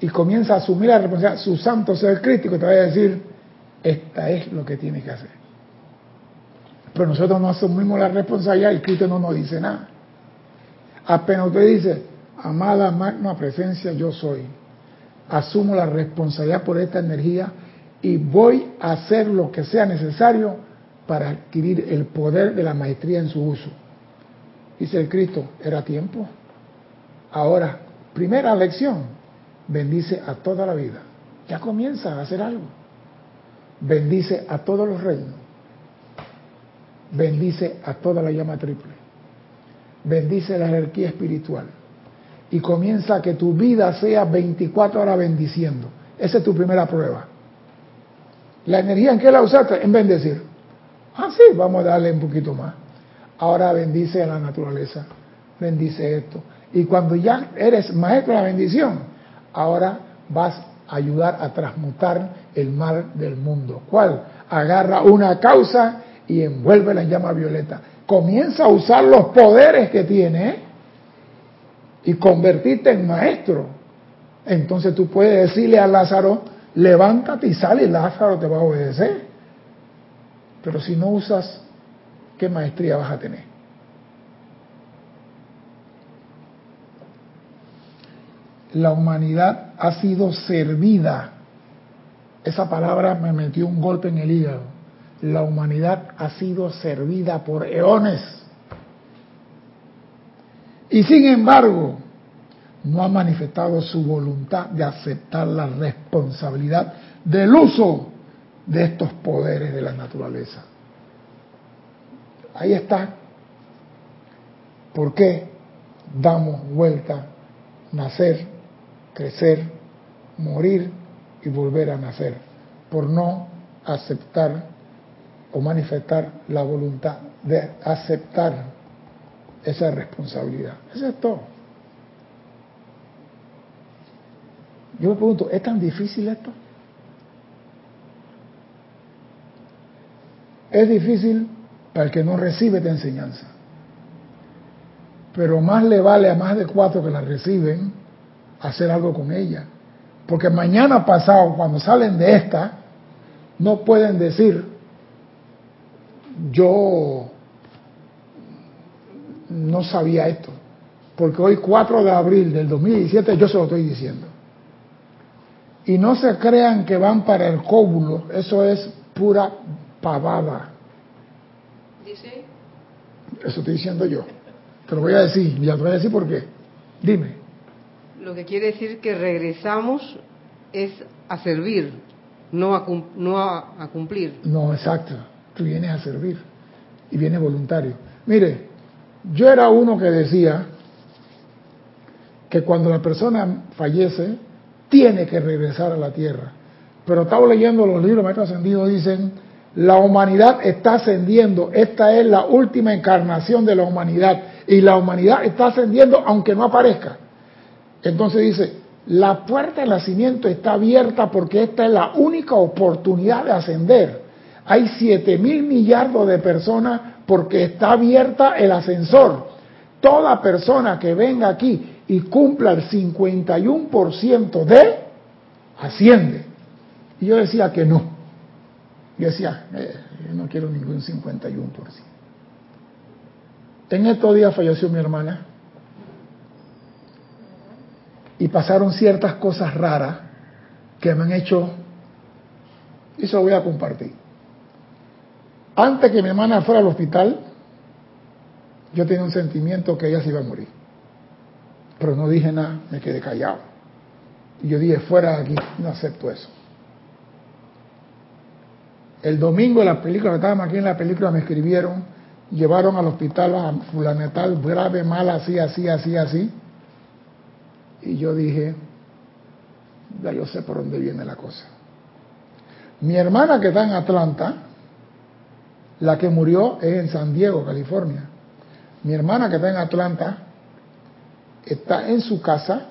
y comienza a asumir la responsabilidad, su santo ser crítico te va a decir, esta es lo que tiene que hacer. Pero nosotros no asumimos la responsabilidad y Cristo no nos dice nada. Apenas usted dice, amada magna presencia, yo soy. Asumo la responsabilidad por esta energía y voy a hacer lo que sea necesario para adquirir el poder de la maestría en su uso. Dice el Cristo, era tiempo. Ahora, primera lección, bendice a toda la vida. Ya comienza a hacer algo. Bendice a todos los reinos. Bendice a toda la llama triple. Bendice la jerarquía espiritual. Y comienza a que tu vida sea 24 horas bendiciendo. Esa es tu primera prueba. La energía en que la usaste, en bendecir. Ah, sí, vamos a darle un poquito más. Ahora bendice a la naturaleza, bendice esto. Y cuando ya eres maestro de la bendición, ahora vas a ayudar a transmutar el mal del mundo. ¿Cuál? Agarra una causa y envuelve en llama violeta. Comienza a usar los poderes que tiene ¿eh? Y convertirte en maestro. Entonces tú puedes decirle a Lázaro, levántate y sale y Lázaro te va a obedecer. Pero si no usas, ¿qué maestría vas a tener? La humanidad ha sido servida. Esa palabra me metió un golpe en el hígado. La humanidad ha sido servida por eones. Y sin embargo, no ha manifestado su voluntad de aceptar la responsabilidad del uso de estos poderes de la naturaleza. Ahí está. ¿Por qué damos vuelta, nacer, crecer, morir y volver a nacer? Por no aceptar o manifestar la voluntad de aceptar esa responsabilidad. Eso es todo. Yo me pregunto, ¿es tan difícil esto? Es difícil para el que no recibe esta enseñanza. Pero más le vale a más de cuatro que la reciben hacer algo con ella. Porque mañana pasado, cuando salen de esta, no pueden decir, yo no sabía esto. Porque hoy 4 de abril del 2017 yo se lo estoy diciendo. Y no se crean que van para el cóbulo, eso es pura pavada. ¿Dice? Eso estoy diciendo yo. Te lo voy a decir, ya te voy a decir por qué. Dime. Lo que quiere decir que regresamos es a servir, no a, no a, cumplir. No, exacto. Tú vienes a servir y vienes voluntario. Mire, yo era uno que decía que cuando la persona fallece, tiene que regresar a la tierra. Pero estaba leyendo los libros maestros ascendidos, dicen, la humanidad está ascendiendo, esta es la última encarnación de la humanidad, y la humanidad está ascendiendo aunque no aparezca. Entonces dice, la puerta del nacimiento está abierta porque esta es la única oportunidad de ascender. Hay siete mil millardos de personas porque está abierta el ascensor. Toda persona que venga aquí y cumpla el 51% de, asciende. Y yo decía que no. Yo decía, eh, yo no quiero ningún 51%. En estos días falleció mi hermana y pasaron ciertas cosas raras que me han hecho, y eso lo voy a compartir. Antes que mi hermana fuera al hospital, yo tenía un sentimiento que ella se iba a morir. Pero no dije nada, me quedé callado. Y yo dije, fuera de aquí, no acepto eso. El domingo de la película, estábamos aquí en la película, me escribieron, llevaron al hospital a fulanetal, grave, mal, así, así, así, así. Y yo dije, ya yo sé por dónde viene la cosa. Mi hermana que está en Atlanta, la que murió es en San Diego, California. Mi hermana que está en Atlanta está en su casa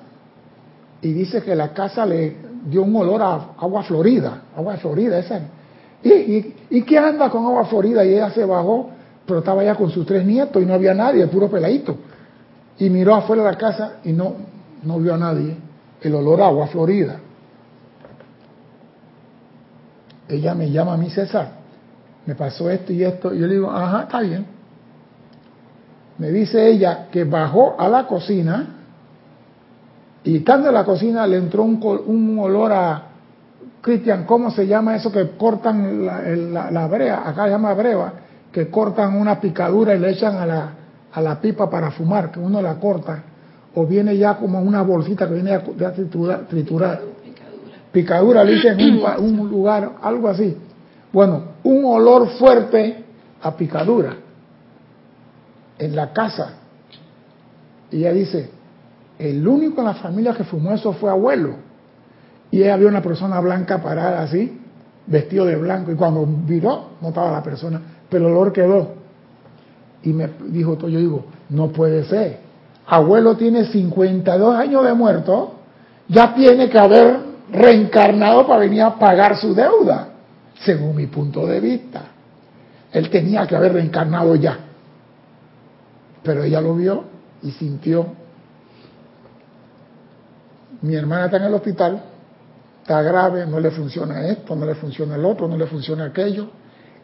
y dice que la casa le dio un olor a agua florida, agua florida esa. ¿Y, y, qué anda con agua florida? Y ella se bajó, pero estaba ya con sus tres nietos y no había nadie, puro peladito. Y miró afuera de la casa y no, no vio a nadie. El olor a agua florida. Ella me llama a mí, César, me pasó esto y esto. Y yo le digo, ajá, está bien me dice ella que bajó a la cocina y estando en la cocina le entró un, olor a Cristian, ¿cómo se llama eso que cortan la, la, brea? Acá se llama breva, que cortan una picadura y le echan a la, a la pipa para fumar, que uno la corta, o viene ya como una bolsita que viene ya, triturada. Picadura. Picadura, le dicen en un, un lugar, algo así. Bueno, un olor fuerte a picadura en la casa. Y ella dice, el único en la familia que fumó eso fue abuelo. Y ella vio una persona blanca parada así, vestido de blanco, y cuando viró, no estaba la persona, pero el olor quedó. Y me dijo, yo digo, no puede ser. Abuelo tiene 52 años de muerto, ya tiene que haber reencarnado para venir a pagar su deuda, según mi punto de vista. Él tenía que haber reencarnado ya. Pero ella lo vio y sintió. Mi hermana está en el hospital está grave, no le funciona esto, no le funciona el otro, no le funciona aquello.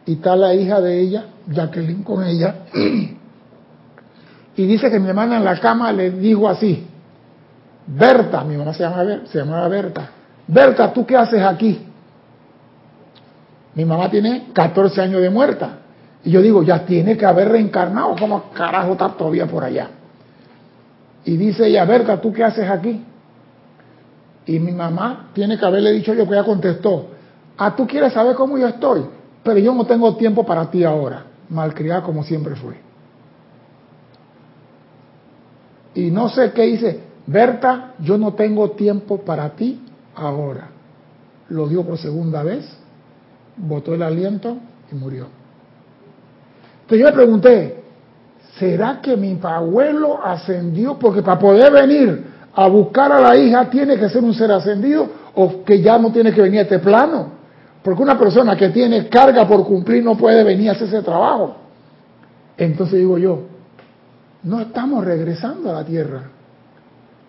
Y está la hija de ella, Jacqueline, con ella. Y dice que mi hermana en la cama le dijo así, Berta, mi mamá se, llama, llamaba Berta, Berta, ¿tú qué haces aquí? Mi mamá tiene 14 años de muerta. Y yo digo, ya tiene que haber reencarnado, ¿cómo carajo está todavía por allá? Y dice ella, Berta, ¿tú qué haces aquí? Y mi mamá tiene que haberle dicho yo que ella contestó, ah, tú quieres saber cómo yo estoy, pero yo no tengo tiempo para ti ahora, malcriada como siempre fue. Y no sé qué dice, Berta, yo no tengo tiempo para ti ahora. Lo dio por segunda vez, botó el aliento y murió. Entonces yo le pregunté, ¿será que mi abuelo ascendió? Porque para poder venir a buscar a la hija tiene que ser un ser ascendido o que ya no tiene que venir a este plano. Porque una persona que tiene carga por cumplir no puede venir a hacer ese trabajo. Entonces digo yo, no estamos regresando a la tierra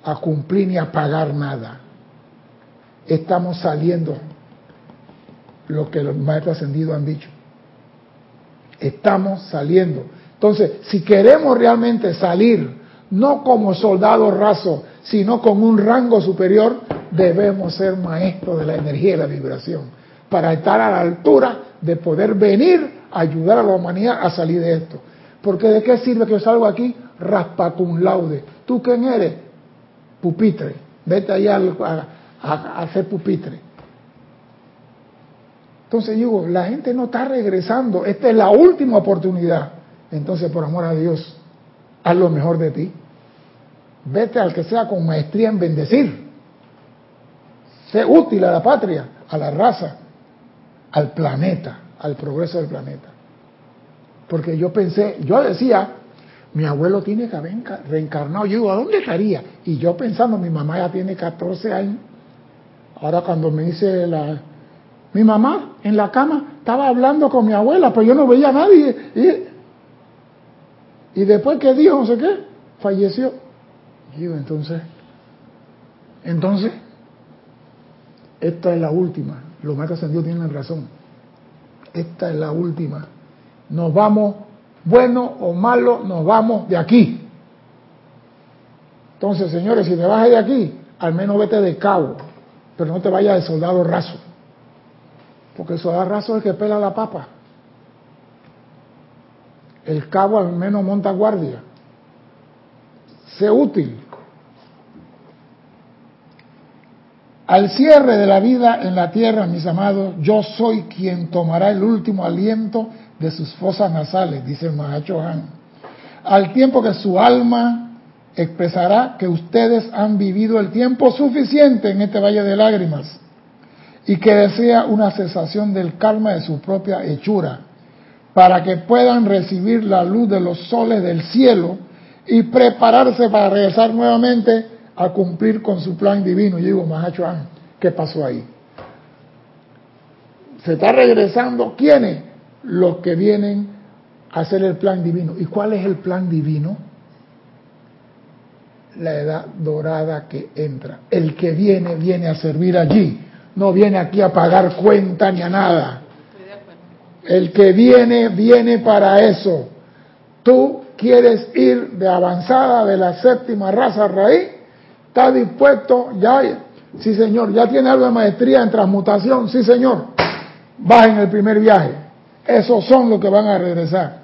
a cumplir ni a pagar nada. Estamos saliendo lo que los maestros ascendidos han dicho. Estamos saliendo. Entonces, si queremos realmente salir, no como soldados rasos, sino con un rango superior, debemos ser maestros de la energía y la vibración, para estar a la altura de poder venir a ayudar a la humanidad a salir de esto. Porque de qué sirve que yo salgo aquí raspa cum laude. ¿Tú quién eres? Pupitre. Vete allá a, hacer pupitre. Entonces digo, la gente no está regresando. Esta es la última oportunidad. Entonces, por amor a Dios, haz lo mejor de ti. Vete al que sea con maestría en bendecir. Sé útil a la patria, a la raza, al planeta, al progreso del planeta. Porque yo pensé, yo decía, mi abuelo tiene que haber reencarnado. Yo digo, ¿a dónde estaría? Y yo pensando, mi mamá ya tiene 14 años. Ahora cuando me dice la... Mi mamá en la cama estaba hablando con mi abuela, pero yo no veía a nadie. Y, y después que dijo, no sé qué, falleció entonces, entonces, esta es la última. Los maestros ascendidos tienen razón. Esta es la última. Nos vamos, bueno o malo, nos vamos de aquí. Entonces, señores, si te vas de aquí, al menos vete de cabo, pero no te vayas de soldado raso. Porque soldado raso es el que pela la papa. El cabo al menos monta guardia. Sé útil. Al cierre de la vida en la tierra, mis amados, yo soy quien tomará el último aliento de sus fosas nasales, dice el Mahacho Han. Al tiempo que su alma expresará que ustedes han vivido el tiempo suficiente en este valle de lágrimas y que desea una cesación del karma de su propia hechura, para que puedan recibir la luz de los soles del cielo y prepararse para regresar nuevamente a cumplir con su plan divino. Y digo, Mahachuan, ¿qué pasó ahí? Se está regresando, ¿quiénes? Los que vienen a hacer el plan divino. ¿Y cuál es el plan divino? La edad dorada que entra. El que viene, viene a servir allí. No viene aquí a pagar cuenta ni a nada. El que viene, viene para eso. Tú quieres ir de avanzada de la séptima raza raíz, está dispuesto, ya Sí, señor. ¿Ya tiene algo de maestría en transmutación? Sí, señor. Baja en el primer viaje. Esos son los que van a regresar.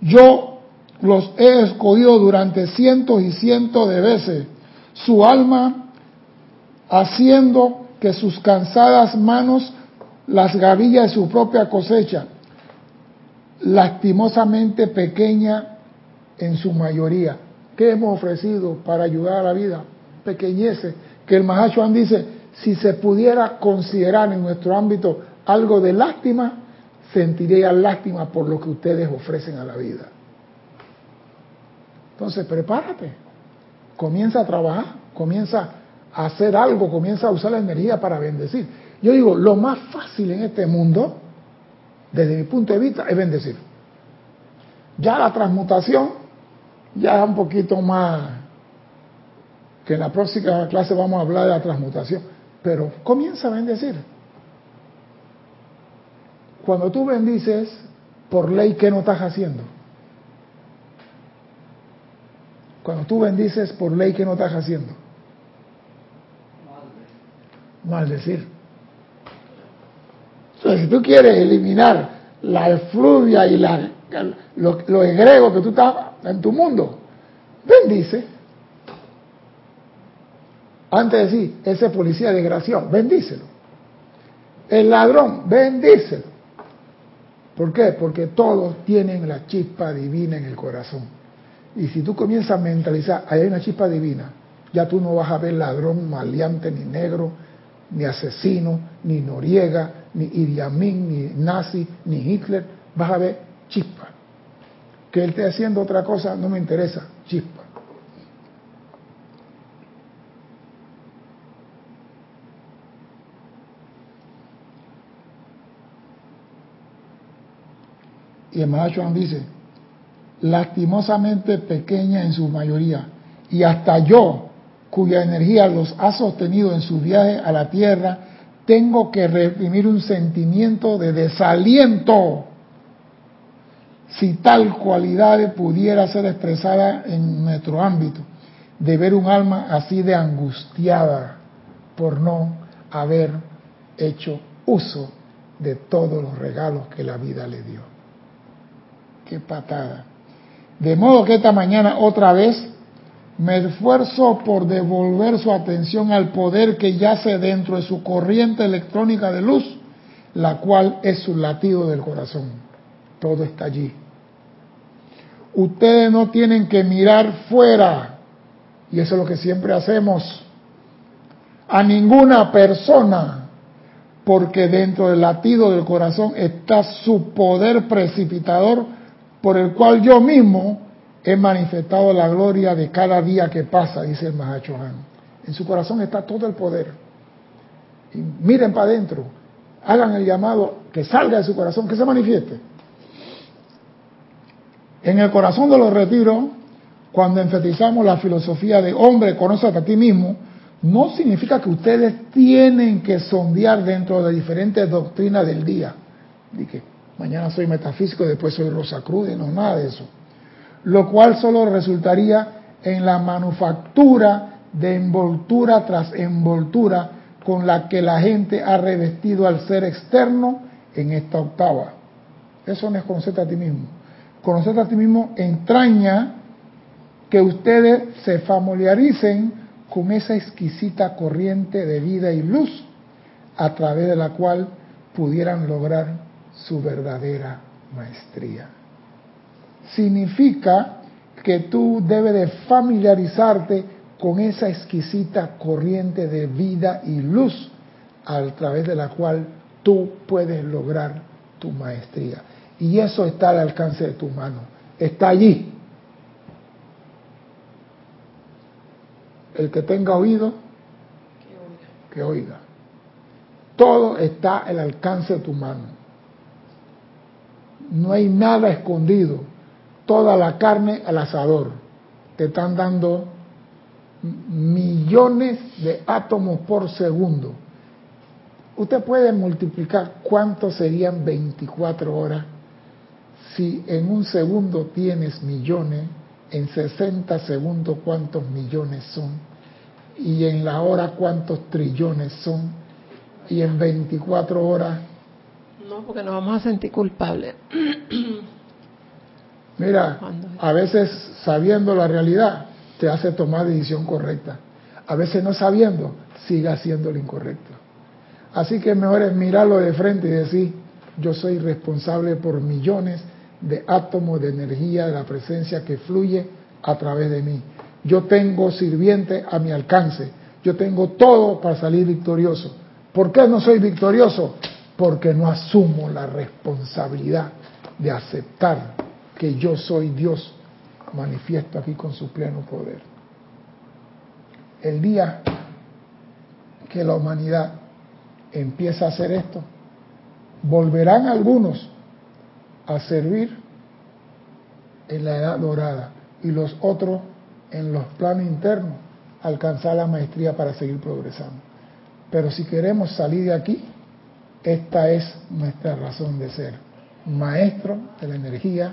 Yo los he escogido durante cientos y cientos de veces. Su alma haciendo que sus cansadas manos las gavillas de su propia cosecha, lastimosamente pequeña en su mayoría. ¿Qué hemos ofrecido para ayudar a la vida? Pequeñeces. Que el Mahachuan dice, si se pudiera considerar en nuestro ámbito algo de lástima, sentiría lástima por lo que ustedes ofrecen a la vida. Entonces, prepárate, comienza a trabajar, comienza hacer algo, comienza a usar la energía para bendecir. Yo digo, lo más fácil en este mundo, desde mi punto de vista, es bendecir. Ya la transmutación, ya es un poquito más, que en la próxima clase vamos a hablar de la transmutación, pero comienza a bendecir. Cuando tú bendices, por ley, ¿qué no estás haciendo? Cuando tú bendices, por ley, ¿qué no estás haciendo? Maldecir. Entonces, si tú quieres eliminar la efluvia y la, lo, lo egrego que tú estás en tu mundo, bendice. Antes de decir, ese policía desgraciado, bendícelo. El ladrón, bendícelo. ¿Por qué? Porque todos tienen la chispa divina en el corazón. Y si tú comienzas a mentalizar, hay una chispa divina, ya tú no vas a ver ladrón, maleante, ni negro, ni asesino, ni Noriega, ni Idi Amin, ni nazi, ni Hitler, vas a ver chispa. Que él esté haciendo otra cosa no me interesa, chispa. Y el Mahachuan dice, lastimosamente pequeña en su mayoría, y hasta yo, cuya energía los ha sostenido en su viaje a la tierra, tengo que reprimir un sentimiento de desaliento si tal cualidad pudiera ser expresada en nuestro ámbito, de ver un alma así de angustiada por no haber hecho uso de todos los regalos que la vida le dio. Qué patada. De modo que esta mañana otra vez me esfuerzo por devolver su atención al poder que yace dentro de su corriente electrónica de luz, la cual es su latido del corazón. Todo está allí. Ustedes no tienen que mirar fuera, y eso es lo que siempre hacemos, a ninguna persona, porque dentro del latido del corazón está su poder precipitador por el cual yo mismo he manifestado la gloria de cada día que pasa, dice el Mahachohan. En su corazón está todo el poder. Y miren para adentro, hagan el llamado que salga de su corazón, que se manifieste. En el corazón de los retiros, cuando enfatizamos la filosofía de hombre, conoce a ti mismo, no significa que ustedes tienen que sondear dentro de diferentes doctrinas del día. que mañana soy metafísico, después soy Cruz, no nada de eso. Lo cual solo resultaría en la manufactura de envoltura tras envoltura con la que la gente ha revestido al ser externo en esta octava. Eso no es conocerte a ti mismo. Conocerte a ti mismo entraña que ustedes se familiaricen con esa exquisita corriente de vida y luz a través de la cual pudieran lograr su verdadera maestría. Significa que tú debes de familiarizarte con esa exquisita corriente de vida y luz a través de la cual tú puedes lograr tu maestría. Y eso está al alcance de tu mano, está allí. El que tenga oído, que oiga. Todo está al alcance de tu mano no hay nada escondido, toda la carne al asador. Te están dando millones de átomos por segundo. Usted puede multiplicar cuántos serían 24 horas si en un segundo tienes millones, en 60 segundos cuántos millones son. y en la hora cuántos trillones son y en 24 horas. No, porque nos vamos a sentir culpables. *clears throat* Mira, a veces sabiendo la realidad te hace tomar decisión correcta. A veces no sabiendo, sigue haciendo lo incorrecto. Así que mejor es mirarlo de frente y decir, yo soy responsable por millones de átomos de energía de la presencia que fluye a través de mí. Yo tengo sirviente a mi alcance. Yo tengo todo para salir victorioso. ¿Por qué no soy victorioso? Porque no asumo la responsabilidad de aceptar que yo soy Dios manifiesto aquí con su pleno poder. El día que la humanidad empieza a hacer esto, volverán algunos a servir en la edad dorada y los otros en los planos internos alcanzar la maestría para seguir progresando. Pero si queremos salir de aquí, esta es nuestra razón de ser, maestro de la energía